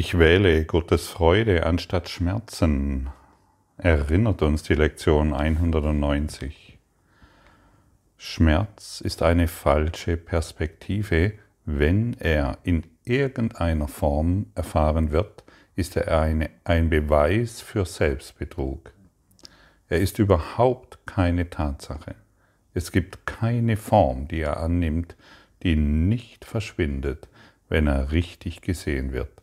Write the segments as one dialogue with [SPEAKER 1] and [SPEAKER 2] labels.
[SPEAKER 1] Ich wähle Gottes Freude anstatt Schmerzen, erinnert uns die Lektion 190. Schmerz ist eine falsche Perspektive, wenn er in irgendeiner Form erfahren wird, ist er eine, ein Beweis für Selbstbetrug. Er ist überhaupt keine Tatsache. Es gibt keine Form, die er annimmt, die nicht verschwindet, wenn er richtig gesehen wird.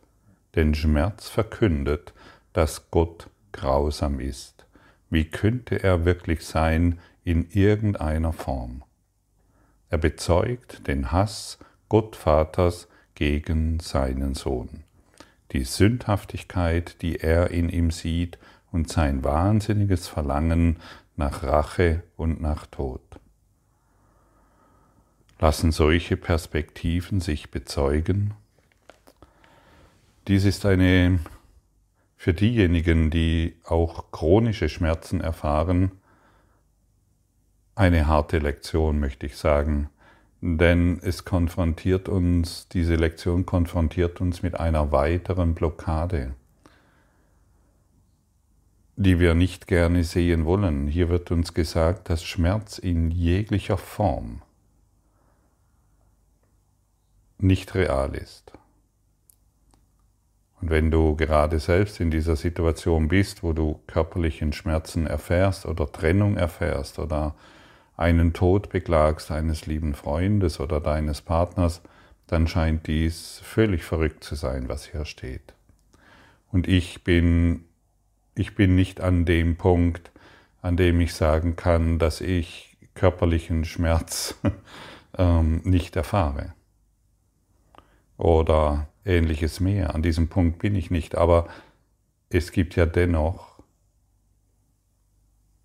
[SPEAKER 1] Denn Schmerz verkündet, dass Gott grausam ist. Wie könnte er wirklich sein in irgendeiner Form? Er bezeugt den Hass Gottvaters gegen seinen Sohn. Die Sündhaftigkeit, die er in ihm sieht, und sein wahnsinniges Verlangen nach Rache und nach Tod. Lassen solche Perspektiven sich bezeugen? Dies ist eine für diejenigen, die auch chronische Schmerzen erfahren, eine harte Lektion, möchte ich sagen, denn es konfrontiert uns, diese Lektion konfrontiert uns mit einer weiteren Blockade, die wir nicht gerne sehen wollen. Hier wird uns gesagt, dass Schmerz in jeglicher Form nicht real ist. Und wenn du gerade selbst in dieser Situation bist, wo du körperlichen Schmerzen erfährst oder Trennung erfährst oder einen Tod beklagst eines lieben Freundes oder deines Partners, dann scheint dies völlig verrückt zu sein, was hier steht. Und ich bin, ich bin nicht an dem Punkt, an dem ich sagen kann, dass ich körperlichen Schmerz ähm, nicht erfahre oder ähnliches mehr. An diesem Punkt bin ich nicht, aber es gibt ja dennoch,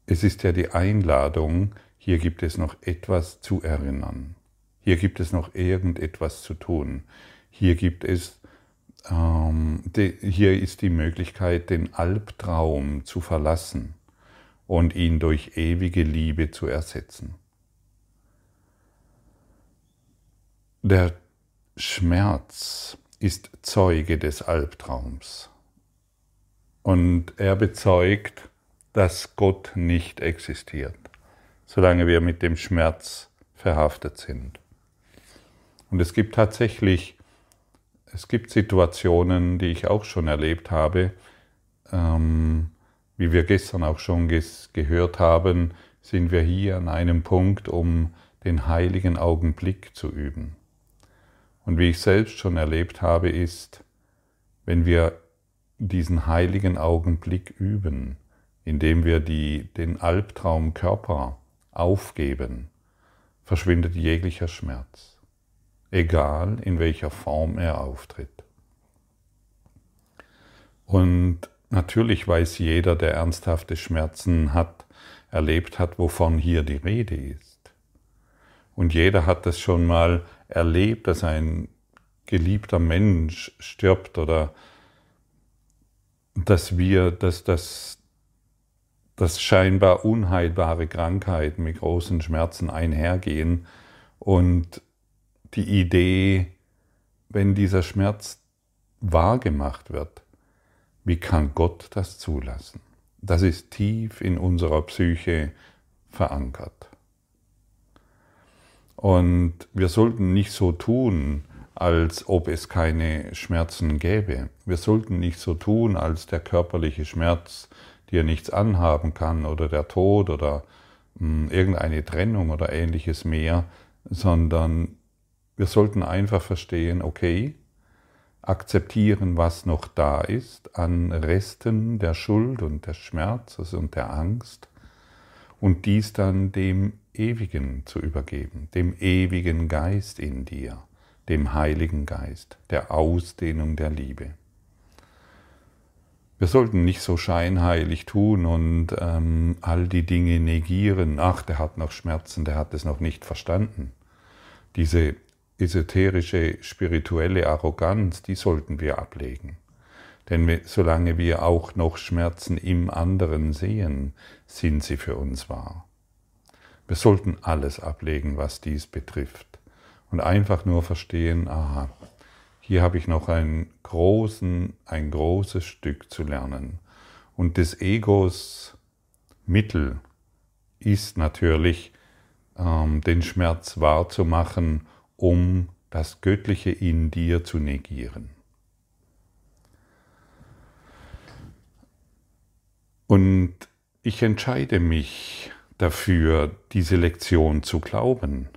[SPEAKER 1] es ist ja die Einladung, hier gibt es noch etwas zu erinnern. Hier gibt es noch irgendetwas zu tun. Hier gibt es, ähm, de, hier ist die Möglichkeit, den Albtraum zu verlassen und ihn durch ewige Liebe zu ersetzen. Der Schmerz ist Zeuge des Albtraums. Und er bezeugt, dass Gott nicht existiert, solange wir mit dem Schmerz verhaftet sind. Und es gibt tatsächlich, es gibt Situationen, die ich auch schon erlebt habe, ähm, wie wir gestern auch schon gehört haben, sind wir hier an einem Punkt, um den heiligen Augenblick zu üben. Und wie ich selbst schon erlebt habe, ist, wenn wir diesen heiligen Augenblick üben, indem wir die, den Albtraumkörper aufgeben, verschwindet jeglicher Schmerz, egal in welcher Form er auftritt. Und natürlich weiß jeder, der ernsthafte Schmerzen hat, erlebt hat, wovon hier die Rede ist. Und jeder hat das schon mal erlebt, dass ein geliebter Mensch stirbt oder dass wir, dass das, dass scheinbar unheilbare Krankheiten mit großen Schmerzen einhergehen und die Idee, wenn dieser Schmerz wahrgemacht wird, wie kann Gott das zulassen? Das ist tief in unserer Psyche verankert. Und wir sollten nicht so tun, als ob es keine Schmerzen gäbe. Wir sollten nicht so tun, als der körperliche Schmerz dir nichts anhaben kann oder der Tod oder mh, hm, irgendeine Trennung oder ähnliches mehr, sondern wir sollten einfach verstehen, okay, akzeptieren, was noch da ist an Resten der Schuld und des Schmerzes und der Angst und dies dann dem Ewigen zu übergeben, dem ewigen Geist in dir, dem Heiligen Geist, der Ausdehnung der Liebe. Wir sollten nicht so scheinheilig tun und ähm, all die Dinge negieren. Ach, der hat noch Schmerzen, der hat es noch nicht verstanden. Diese esoterische, spirituelle Arroganz, die sollten wir ablegen. Denn solange wir auch noch Schmerzen im anderen sehen, sind sie für uns wahr. Wir sollten alles ablegen, was dies betrifft und einfach nur verstehen, aha, hier habe ich noch einen großen, ein großes Stück zu lernen. Und des Egos Mittel ist natürlich, ähm, den Schmerz wahrzumachen, um das Göttliche in dir zu negieren. Und ich entscheide mich dafür, diese Lektion zu glauben.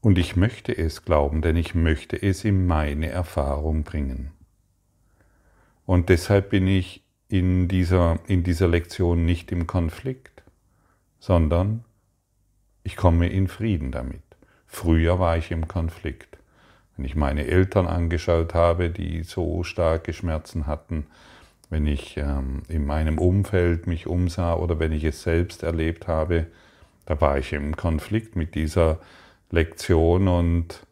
[SPEAKER 1] Und ich möchte es glauben, denn ich möchte es in meine Erfahrung bringen. Und deshalb bin ich in dieser, in dieser Lektion nicht im Konflikt, sondern ich komme in Frieden damit. Früher war ich im Konflikt. Wenn ich meine Eltern angeschaut habe, die so starke Schmerzen hatten, wenn ich ähm, in meinem Umfeld mich umsah oder wenn ich es selbst erlebt habe, da war ich im Konflikt mit dieser Lektion und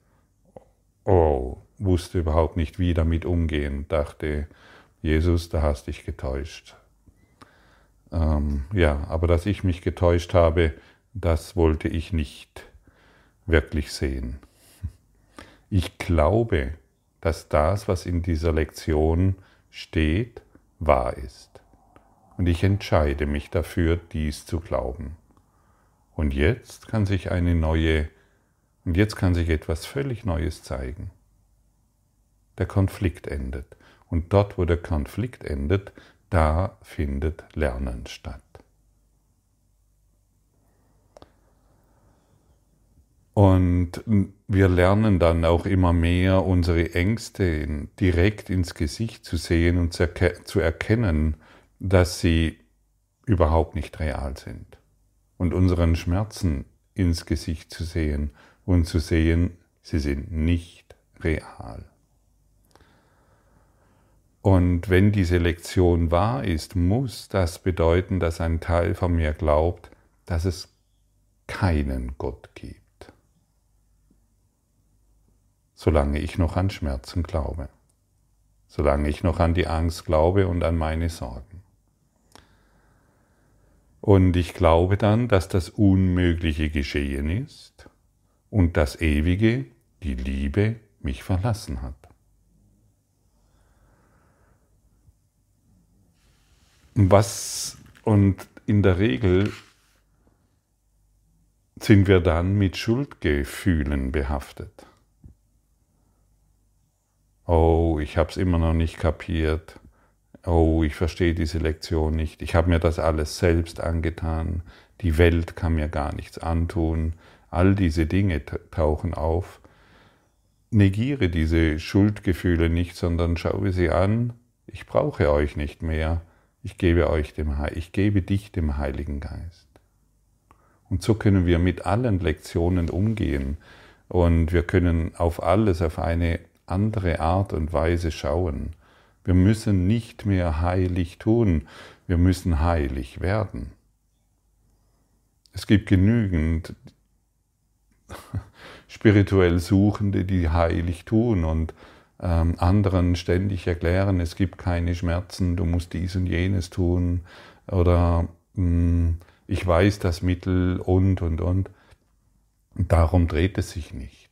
[SPEAKER 1] oh, wusste überhaupt nicht, wie damit umgehen. Dachte, Jesus, da hast dich getäuscht. Ähm, ja, aber dass ich mich getäuscht habe, das wollte ich nicht wirklich sehen. Ich glaube, dass das, was in dieser Lektion steht, wahr ist. Und ich entscheide mich dafür, dies zu glauben. Und jetzt kann sich eine neue, und jetzt kann sich etwas völlig Neues zeigen. Der Konflikt endet. Und dort, wo der Konflikt endet, da findet Lernen statt. Und wir lernen dann auch immer mehr, unsere Ängste direkt ins Gesicht zu sehen und zu erkennen, dass sie überhaupt nicht real sind. Und unseren Schmerzen ins Gesicht zu sehen und zu sehen, sie sind nicht real. Und wenn diese Lektion wahr ist, muss das bedeuten, dass ein Teil von mir glaubt, dass es keinen Gott gibt solange ich noch an Schmerzen glaube, solange ich noch an die Angst glaube und an meine Sorgen. Und ich glaube dann, dass das Unmögliche geschehen ist und das Ewige, die Liebe, mich verlassen hat. Was und in der Regel sind wir dann mit Schuldgefühlen behaftet. Oh, ich habe es immer noch nicht kapiert. Oh, ich verstehe diese Lektion nicht. Ich habe mir das alles selbst angetan. Die Welt kann mir gar nichts antun. All diese Dinge tauchen auf. Negiere diese Schuldgefühle nicht, sondern schaue sie an. Ich brauche euch nicht mehr. Ich gebe euch dem, ich gebe dich dem Heiligen Geist. Und so können wir mit allen Lektionen umgehen und wir können auf alles auf eine andere Art und Weise schauen. Wir müssen nicht mehr heilig tun, wir müssen heilig werden. Es gibt genügend spirituell Suchende, die heilig tun und ähm, anderen ständig erklären, es gibt keine Schmerzen, du musst dies und jenes tun oder mh, hm, ich weiß das Mittel und und und. Darum dreht es sich nicht.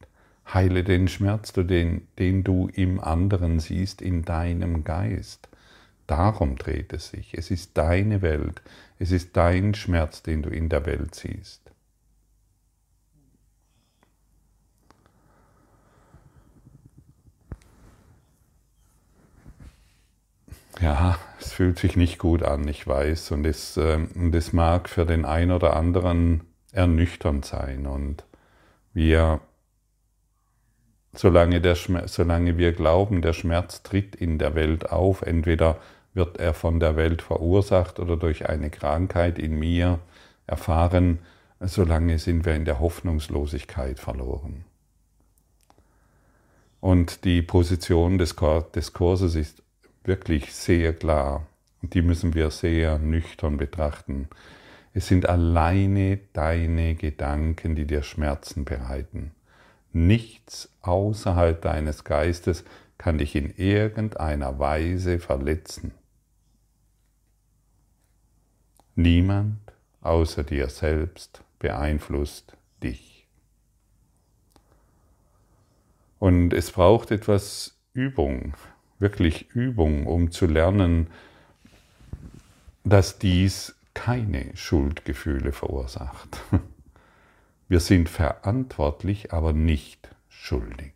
[SPEAKER 1] Heile den Schmerz, den, den du im anderen siehst, in deinem Geist. Darum dreht es sich. Es ist deine Welt. Es ist dein Schmerz, den du in der Welt siehst. Ja, es fühlt sich nicht gut an, ich weiß, und es, äh, und es mag für den einen oder anderen ernüchternd sein. Und wir solange, der solange wir glauben, der Schmerz tritt in der Welt auf, entweder wird er von der Welt verursacht oder durch eine Krankheit in mir erfahren, solange sind wir in der Hoffnungslosigkeit verloren. Und die Position des, des Kurses ist wirklich sehr klar und die müssen wir sehr nüchtern betrachten. Es sind alleine deine Gedanken, die dir Schmerzen bereiten. Nichts außerhalb deines Geistes kann dich in irgendeiner Weise verletzen. Niemand außer dir selbst beeinflusst dich. Und es braucht etwas Übung, wirklich Übung, um zu lernen, dass dies keine Schuldgefühle verursacht. Wir sind verantwortlich, aber nicht schuldig.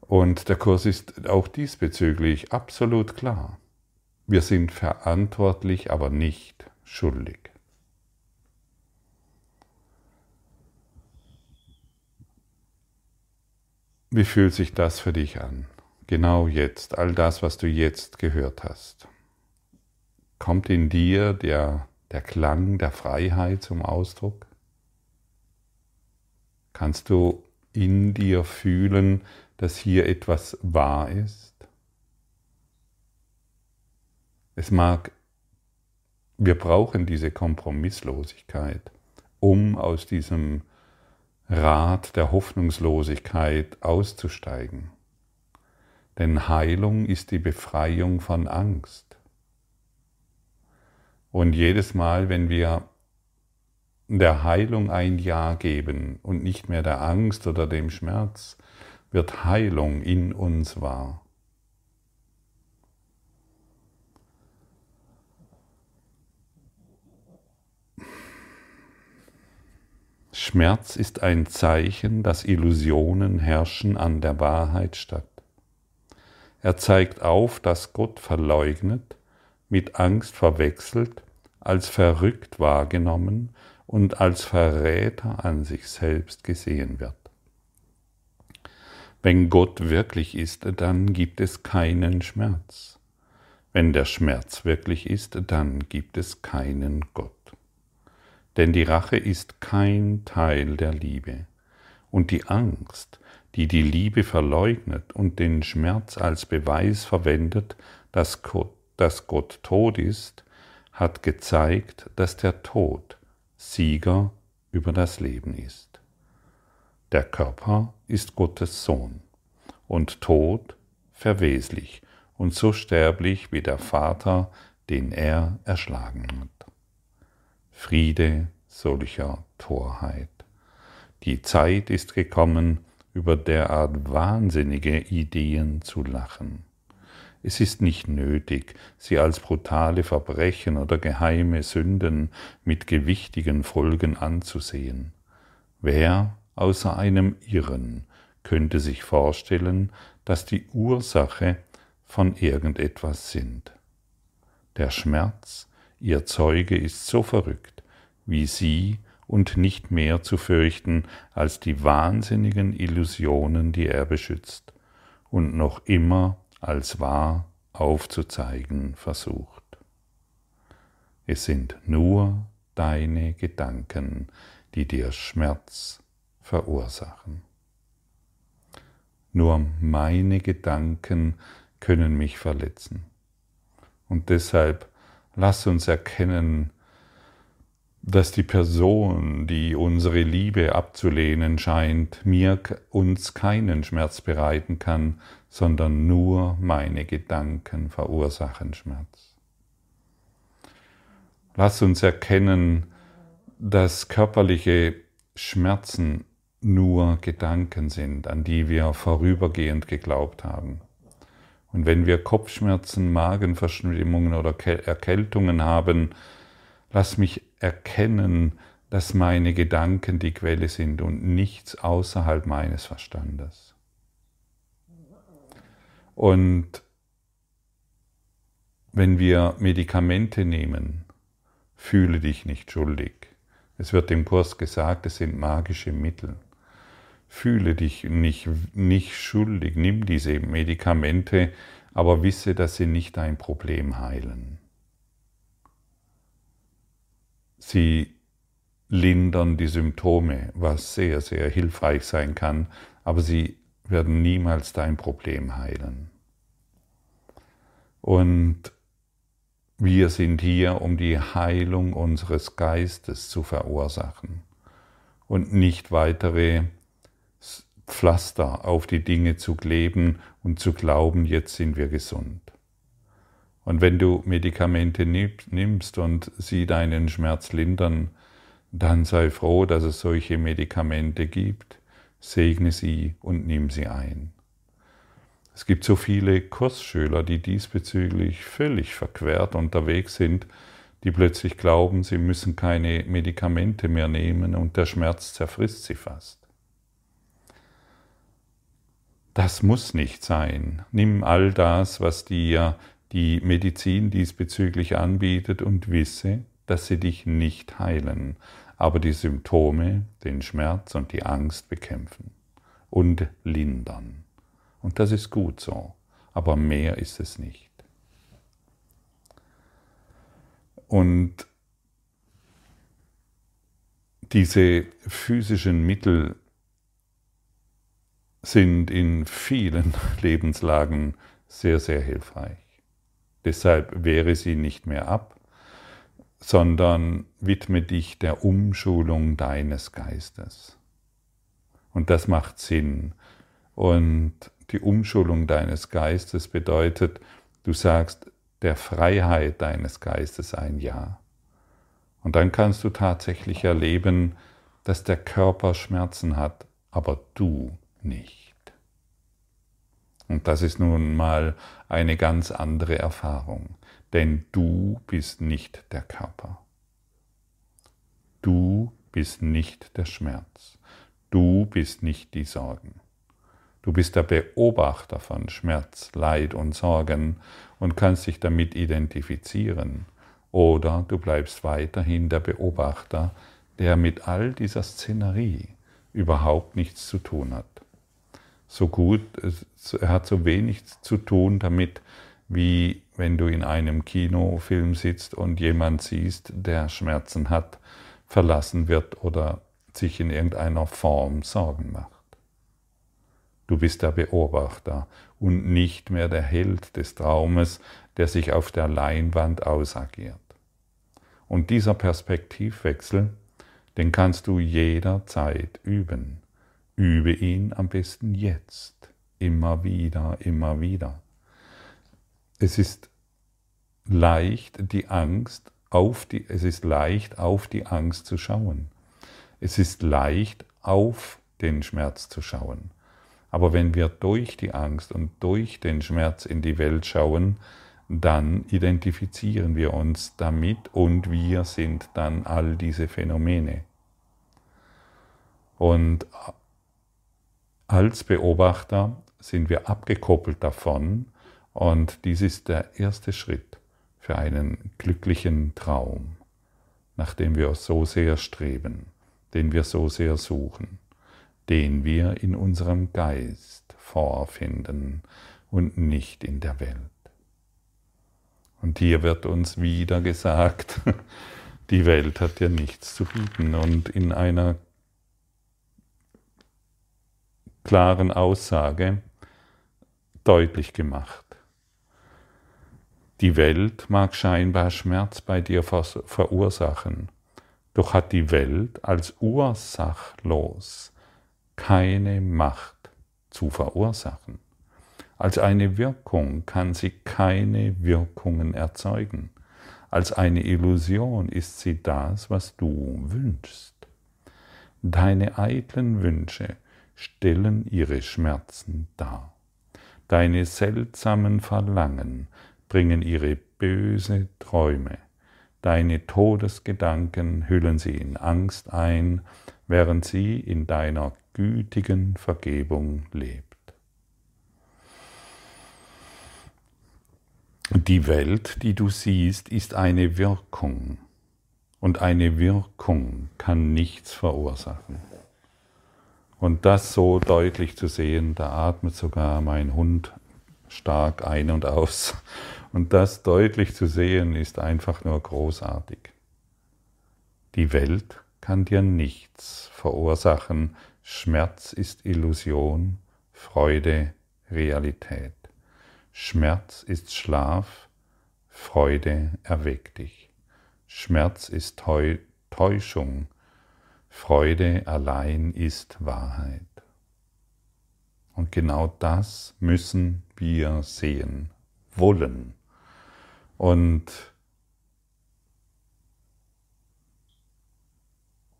[SPEAKER 1] Und der Kurs ist auch diesbezüglich absolut klar. Wir sind verantwortlich, aber nicht schuldig. Wie fühlt sich das für dich an? Genau jetzt, all das, was du jetzt gehört hast. Kommt in dir der, der Klang der Freiheit zum Ausdruck? Kannst du in dir fühlen, dass hier etwas wahr ist? Es mag, wir brauchen diese Kompromisslosigkeit, um aus diesem Rad der Hoffnungslosigkeit auszusteigen. Denn Heilung ist die Befreiung von Angst. Und jedes Mal, wenn wir der Heilung ein Ja geben und nicht mehr der Angst oder dem Schmerz, wird Heilung in uns wahr. Schmerz ist ein Zeichen, dass Illusionen herrschen an der Wahrheit statt. Er zeigt auf, dass Gott verleugnet, mit Angst verwechselt, als verrückt wahrgenommen und als Verräter an sich selbst gesehen wird. Wenn Gott wirklich ist, dann gibt es keinen Schmerz. Wenn der Schmerz wirklich ist, dann gibt es keinen Gott. Denn die Rache ist kein Teil der Liebe. Und die Angst, die die Liebe verleugnet und den Schmerz als Beweis verwendet, dass Gott, dass Gott tot ist, hat gezeigt, dass der Tod Sieger über das Leben ist. Der Körper ist Gottes Sohn und Tod verweslich und so sterblich wie der Vater, den er erschlagen hat. Friede solcher Torheit. Die Zeit ist gekommen, über derart wahnsinnige Ideen zu lachen. Es ist nicht nötig, sie als brutale Verbrechen oder geheime Sünden mit gewichtigen Folgen anzusehen. Wer außer einem Irren könnte sich vorstellen, dass die Ursache von irgendetwas sind? Der Schmerz, ihr Zeuge, ist so verrückt, wie sie und nicht mehr zu fürchten als die wahnsinnigen Illusionen, die er beschützt und noch immer als wahr aufzuzeigen versucht. Es sind nur deine Gedanken, die dir Schmerz verursachen. Nur meine Gedanken können mich verletzen. Und deshalb lass uns erkennen, dass die Person, die unsere Liebe abzulehnen scheint, mir uns keinen Schmerz bereiten kann, sondern nur meine Gedanken verursachen Schmerz. Lass uns erkennen, dass körperliche Schmerzen nur Gedanken sind, an die wir vorübergehend geglaubt haben. Und wenn wir Kopfschmerzen, Magenverstimmungen oder Erkältungen haben, lass mich erkennen, dass meine Gedanken die Quelle sind und nichts außerhalb meines Verstandes. Und wenn wir Medikamente nehmen, fühle dich nicht schuldig. Es wird im Kurs gesagt, es sind magische Mittel. Fühle dich nicht, nicht schuldig, nimm diese Medikamente, aber wisse, dass sie nicht dein Problem heilen. Sie lindern die Symptome, was sehr, sehr hilfreich sein kann, aber sie werden niemals dein Problem heilen. Und wir sind hier, um die Heilung unseres Geistes zu verursachen und nicht weitere Pflaster auf die Dinge zu kleben und zu glauben, jetzt sind wir gesund. Und wenn du Medikamente nimmst und sie deinen Schmerz lindern, dann sei froh, dass es solche Medikamente gibt. segne sie und nimm sie ein. Es gibt so viele Kursschüler, die diesbezüglich völlig verquert unterwegs sind, die plötzlich glauben, sie müssen keine Medikamente mehr nehmen und der Schmerz zerfrisst sie fast. Das muss nicht sein. Nimm all das, was dir die Medizin diesbezüglich anbietet und wisse, dass sie dich nicht heilen, aber die Symptome, den Schmerz und die Angst bekämpfen und lindern. Und das ist gut so, aber mehr ist es nicht. Und diese physischen Mittel sind in vielen Lebenslagen sehr, sehr hilfreich. Deshalb wehre sie nicht mehr ab, sondern widme dich der Umschulung deines Geistes. Und das macht Sinn. Und die Umschulung deines Geistes bedeutet, du sagst der Freiheit deines Geistes ein Ja. Und dann kannst du tatsächlich erleben, dass der Körper Schmerzen hat, aber du nicht. Und das ist nun mal eine ganz andere Erfahrung, denn du bist nicht der Körper. Du bist nicht der Schmerz. Du bist nicht die Sorgen. Du bist der Beobachter von Schmerz, Leid und Sorgen und kannst dich damit identifizieren. Oder du bleibst weiterhin der Beobachter, der mit all dieser Szenerie überhaupt nichts zu tun hat so gut, er hat so wenig zu tun damit, wie wenn du in einem Kinofilm sitzt und jemand siehst, der Schmerzen hat, verlassen wird oder sich in irgendeiner Form Sorgen macht. Du bist der Beobachter und nicht mehr der Held des Traumes, der sich auf der Leinwand ausagiert. Und dieser Perspektivwechsel, den kannst du jederzeit üben. Übe ihn am besten jetzt, immer wieder, immer wieder. Es ist leicht, die Angst auf die, es ist leicht, auf die Angst zu schauen. Es ist leicht, auf den Schmerz zu schauen. Aber wenn wir durch die Angst und durch den Schmerz in die Welt schauen, dann identifizieren wir uns damit und wir sind dann all diese Phänomene. Und als Beobachter sind wir abgekoppelt davon und dies ist der erste Schritt für einen glücklichen Traum, nach dem wir so sehr streben, den wir so sehr suchen, den wir in unserem Geist vorfinden und nicht in der Welt. Und hier wird uns wieder gesagt, die Welt hat dir nichts zu bieten und in einer klaren Aussage deutlich gemacht. Die Welt mag scheinbar Schmerz bei dir verursachen, doch hat die Welt als ursachlos keine Macht zu verursachen. Als eine Wirkung kann sie keine Wirkungen erzeugen. Als eine Illusion ist sie das, was du wünschst. Deine eitlen Wünsche stellen ihre Schmerzen dar. Deine seltsamen Verlangen bringen ihre böse Träume. Deine Todesgedanken hüllen sie in Angst ein, während sie in deiner gütigen Vergebung lebt. Die Welt, die du siehst, ist eine Wirkung, und eine Wirkung kann nichts verursachen. Und das so deutlich zu sehen, da atmet sogar mein Hund stark ein und aus. Und das deutlich zu sehen, ist einfach nur großartig. Die Welt kann dir nichts verursachen. Schmerz ist Illusion, Freude Realität. Schmerz ist Schlaf, Freude erweckt dich. Schmerz ist Täuschung, Freude allein ist Wahrheit. Und genau das müssen wir sehen, wollen. Und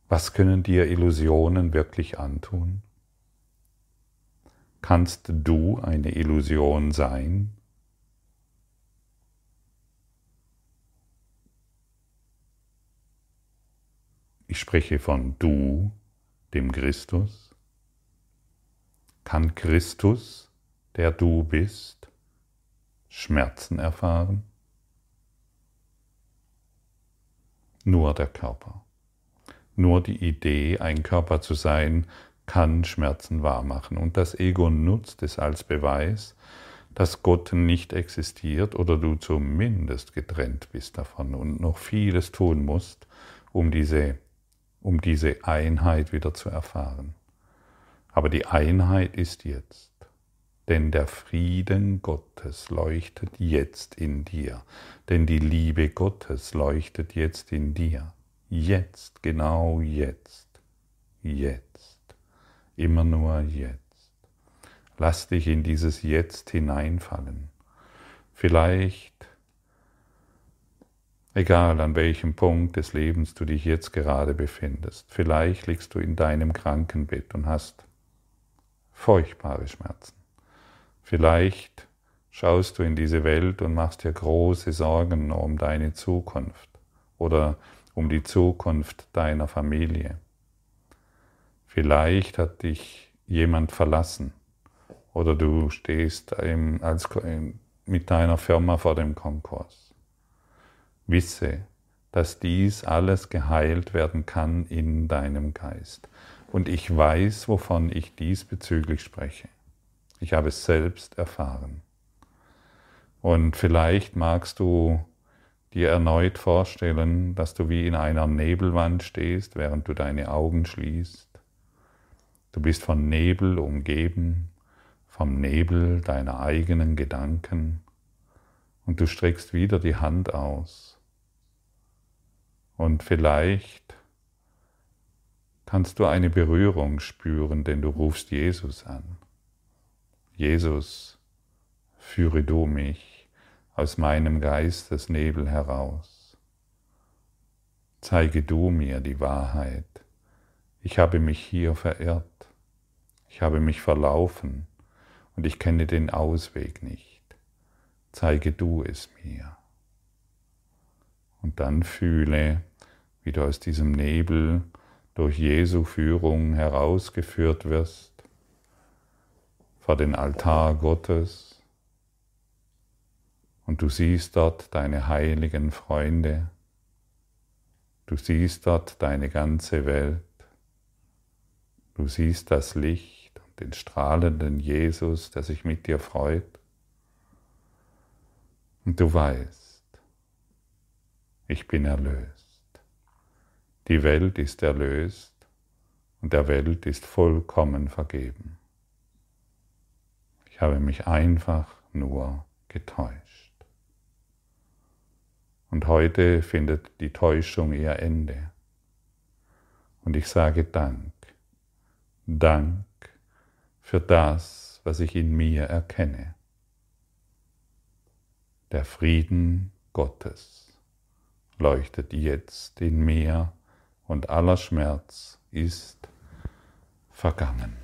[SPEAKER 1] was können dir Illusionen wirklich antun? Kannst du eine Illusion sein? Ich spreche von du, dem Christus. Kann Christus, der du bist, Schmerzen erfahren? Nur der Körper. Nur die Idee, ein Körper zu sein, kann Schmerzen wahrmachen. Und das Ego nutzt es als Beweis, dass Gott nicht existiert oder du zumindest getrennt bist davon und noch vieles tun musst, um diese, um diese Einheit wieder zu erfahren. Aber die Einheit ist jetzt, denn der Frieden Gottes leuchtet jetzt in dir, denn die Liebe Gottes leuchtet jetzt in dir, jetzt, genau jetzt, jetzt immer nur jetzt. Lass dich in dieses Jetzt hineinfallen. Vielleicht, egal an welchem Punkt des Lebens du dich jetzt gerade befindest, vielleicht liegst du in deinem Krankenbett und hast furchtbare Schmerzen. Vielleicht schaust du in diese Welt und machst dir große Sorgen um deine Zukunft oder um die Zukunft deiner Familie. Vielleicht hat dich jemand verlassen oder du stehst als, mit deiner Firma vor dem Konkurs. Wisse, dass dies alles geheilt werden kann in deinem Geist. Und ich weiß, wovon ich diesbezüglich spreche. Ich habe es selbst erfahren. Und vielleicht magst du dir erneut vorstellen, dass du wie in einer Nebelwand stehst, während du deine Augen schließt Du bist von Nebel umgeben, vom Nebel deiner eigenen Gedanken und du streckst wieder die Hand aus. Und vielleicht kannst du eine Berührung spüren, denn du rufst Jesus an. Jesus, führe du mich aus meinem Geistesnebel heraus. Zeige du mir die Wahrheit. Ich habe mich hier verirrt. Ich habe mich verlaufen und ich kenne den Ausweg nicht. Zeige du es mir. Und dann fühle, wie du aus diesem Nebel durch Jesu Führung herausgeführt wirst vor den Altar Gottes. Und du siehst dort deine heiligen Freunde, du siehst dort deine ganze Welt, du siehst das Licht, den strahlenden Jesus, der sich mit dir freut. Und du weißt, ich bin erlöst. Die Welt ist erlöst und der Welt ist vollkommen vergeben. Ich habe mich einfach nur getäuscht. Und heute findet die Täuschung ihr Ende. Und ich sage Dank. Dank für das, was ich in mir erkenne. Der Frieden Gottes leuchtet jetzt in mir und aller Schmerz ist vergangen.